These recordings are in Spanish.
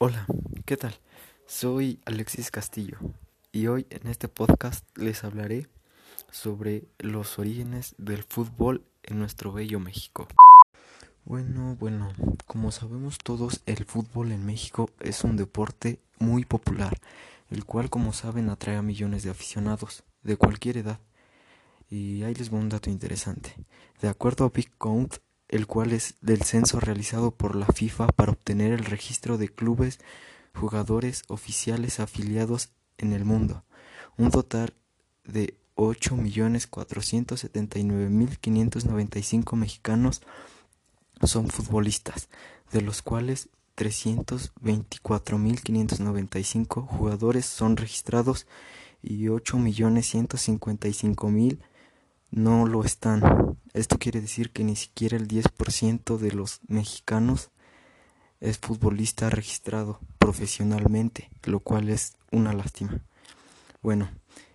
Hola, ¿qué tal? Soy Alexis Castillo y hoy en este podcast les hablaré sobre los orígenes del fútbol en nuestro bello México. Bueno, bueno, como sabemos todos, el fútbol en México es un deporte muy popular, el cual como saben atrae a millones de aficionados de cualquier edad. Y ahí les voy un dato interesante. De acuerdo a Big Count, el cual es del censo realizado por la FIFA para obtener el registro de clubes, jugadores oficiales afiliados en el mundo. Un total de 8.479.595 mexicanos son futbolistas, de los cuales 324.595 jugadores son registrados y 8.155.000 no lo están. Esto quiere decir que ni siquiera el 10% de los mexicanos es futbolista registrado profesionalmente, lo cual es una lástima. Bueno,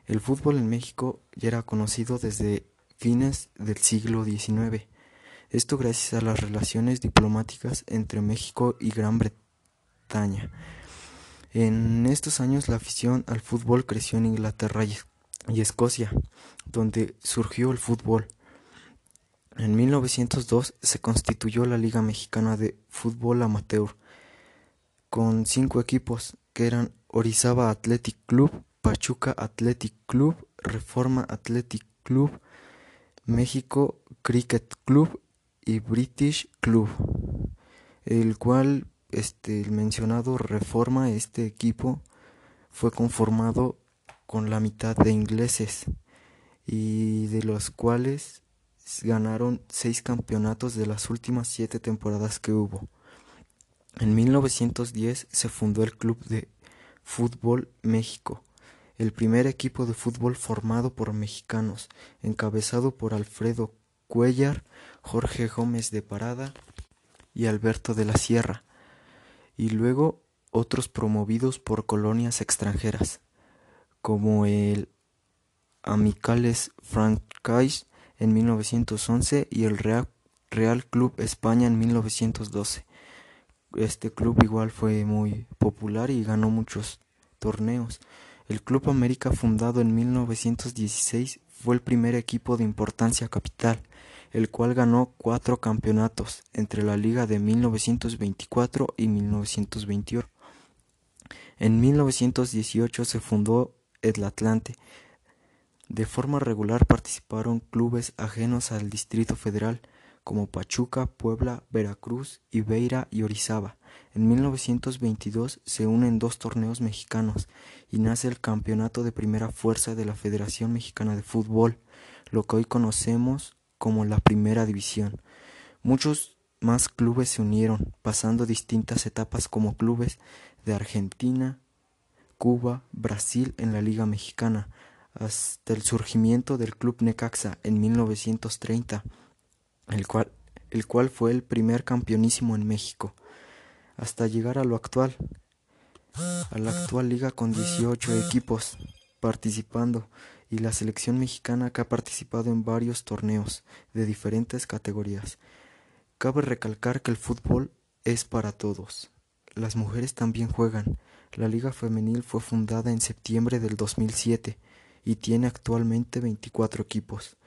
el fútbol en México ya era conocido desde fines del siglo XIX. Esto gracias a las relaciones diplomáticas entre México y Gran Bretaña. En estos años la afición al fútbol creció en Inglaterra y Escocia, donde surgió el fútbol. En 1902 se constituyó la Liga Mexicana de Fútbol Amateur, con cinco equipos que eran Orizaba Athletic Club, Pachuca Athletic Club, Reforma Athletic Club, México Cricket Club y British Club, el cual este el mencionado Reforma este equipo fue conformado con la mitad de ingleses y de los cuales ganaron seis campeonatos de las últimas siete temporadas que hubo. En 1910 se fundó el Club de Fútbol México, el primer equipo de fútbol formado por mexicanos, encabezado por Alfredo Cuellar, Jorge Gómez de Parada y Alberto de la Sierra, y luego otros promovidos por colonias extranjeras, como el Amicales Francaise en 1911 y el Real, Real Club España en 1912. Este club igual fue muy popular y ganó muchos torneos. El Club América fundado en 1916 fue el primer equipo de importancia capital, el cual ganó cuatro campeonatos entre la liga de 1924 y 1928. En 1918 se fundó el Atlante, de forma regular participaron clubes ajenos al Distrito Federal como Pachuca, Puebla, Veracruz, Ibeira y Orizaba. En 1922 se unen dos torneos mexicanos y nace el Campeonato de Primera Fuerza de la Federación Mexicana de Fútbol, lo que hoy conocemos como la Primera División. Muchos más clubes se unieron, pasando distintas etapas como clubes de Argentina, Cuba, Brasil en la Liga Mexicana, hasta el surgimiento del Club Necaxa en 1930, el cual, el cual fue el primer campeonísimo en México, hasta llegar a lo actual, a la actual liga con 18 equipos participando y la selección mexicana que ha participado en varios torneos de diferentes categorías. Cabe recalcar que el fútbol es para todos. Las mujeres también juegan. La liga femenil fue fundada en septiembre del 2007 y tiene actualmente 24 equipos.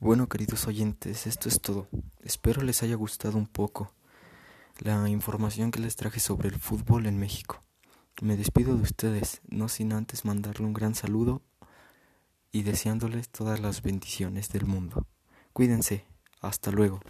Bueno, queridos oyentes, esto es todo. Espero les haya gustado un poco la información que les traje sobre el fútbol en México. Me despido de ustedes, no sin antes mandarle un gran saludo y deseándoles todas las bendiciones del mundo. Cuídense, hasta luego.